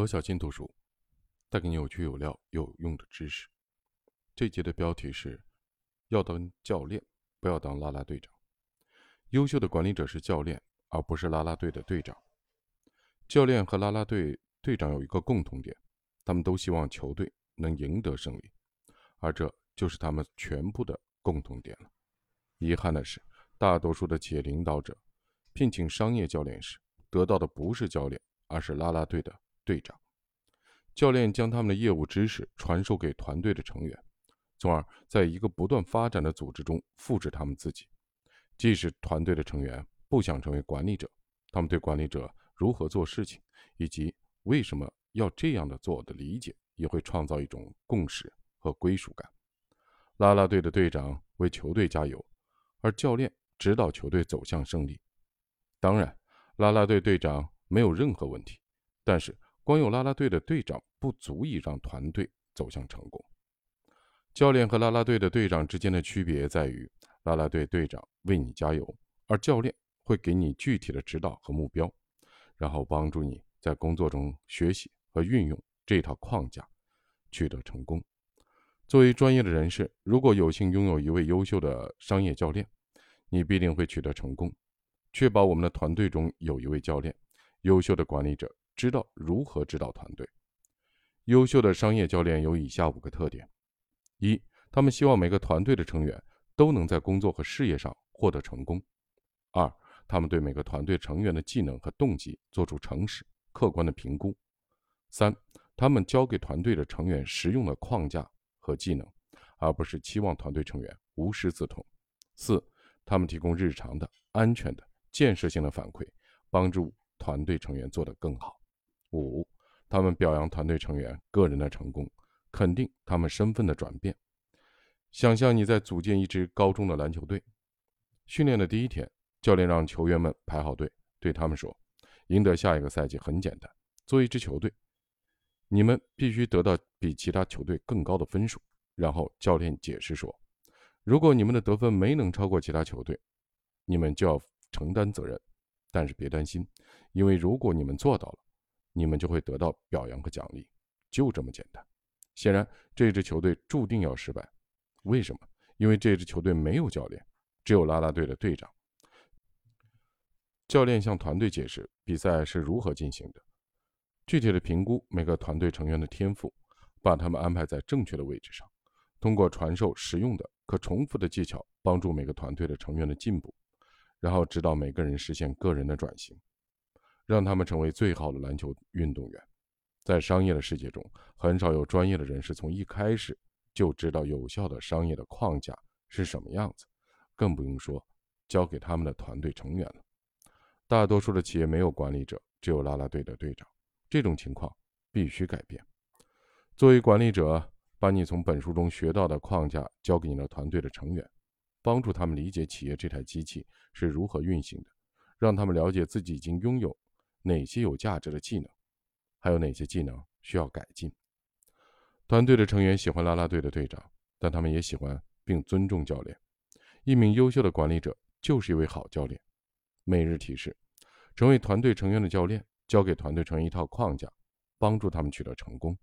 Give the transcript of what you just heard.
罗小新读书，带给你有趣、有料、有用的知识。这节的标题是：要当教练，不要当啦啦队长。优秀的管理者是教练，而不是啦啦队的队长。教练和啦啦队队长有一个共同点，他们都希望球队能赢得胜利，而这就是他们全部的共同点了。遗憾的是，大多数的企业领导者聘请商业教练时，得到的不是教练，而是啦啦队的队长。教练将他们的业务知识传授给团队的成员，从而在一个不断发展的组织中复制他们自己。即使团队的成员不想成为管理者，他们对管理者如何做事情以及为什么要这样的做的理解，也会创造一种共识和归属感。啦啦队的队长为球队加油，而教练指导球队走向胜利。当然，啦啦队队长没有任何问题，但是光有啦啦队的队长不足以让团队走向成功。教练和啦啦队的队长之间的区别在于。啦啦队队长为你加油，而教练会给你具体的指导和目标，然后帮助你在工作中学习和运用这套框架，取得成功。作为专业的人士，如果有幸拥有一位优秀的商业教练，你必定会取得成功。确保我们的团队中有一位教练，优秀的管理者知道如何指导团队。优秀的商业教练有以下五个特点：一，他们希望每个团队的成员。都能在工作和事业上获得成功。二，他们对每个团队成员的技能和动机做出诚实、客观的评估。三，他们教给团队的成员实用的框架和技能，而不是期望团队成员无师自通。四，他们提供日常的、安全的、建设性的反馈，帮助团队成员做得更好。五，他们表扬团队成员个人的成功，肯定他们身份的转变。想象你在组建一支高中的篮球队，训练的第一天，教练让球员们排好队，对他们说：“赢得下一个赛季很简单，做一支球队，你们必须得到比其他球队更高的分数。”然后教练解释说：“如果你们的得分没能超过其他球队，你们就要承担责任。但是别担心，因为如果你们做到了，你们就会得到表扬和奖励，就这么简单。”显然，这支球队注定要失败。为什么？因为这支球队没有教练，只有啦啦队的队长。教练向团队解释比赛是如何进行的，具体的评估每个团队成员的天赋，把他们安排在正确的位置上，通过传授实用的、可重复的技巧，帮助每个团队的成员的进步，然后指导每个人实现个人的转型，让他们成为最好的篮球运动员。在商业的世界中，很少有专业的人士从一开始。就知道有效的商业的框架是什么样子，更不用说交给他们的团队成员了。大多数的企业没有管理者，只有啦啦队的队长。这种情况必须改变。作为管理者，把你从本书中学到的框架交给你的团队的成员，帮助他们理解企业这台机器是如何运行的，让他们了解自己已经拥有哪些有价值的技能，还有哪些技能需要改进。团队的成员喜欢拉拉队的队长，但他们也喜欢并尊重教练。一名优秀的管理者就是一位好教练。每日提示：成为团队成员的教练，教给团队成员一套框架，帮助他们取得成功。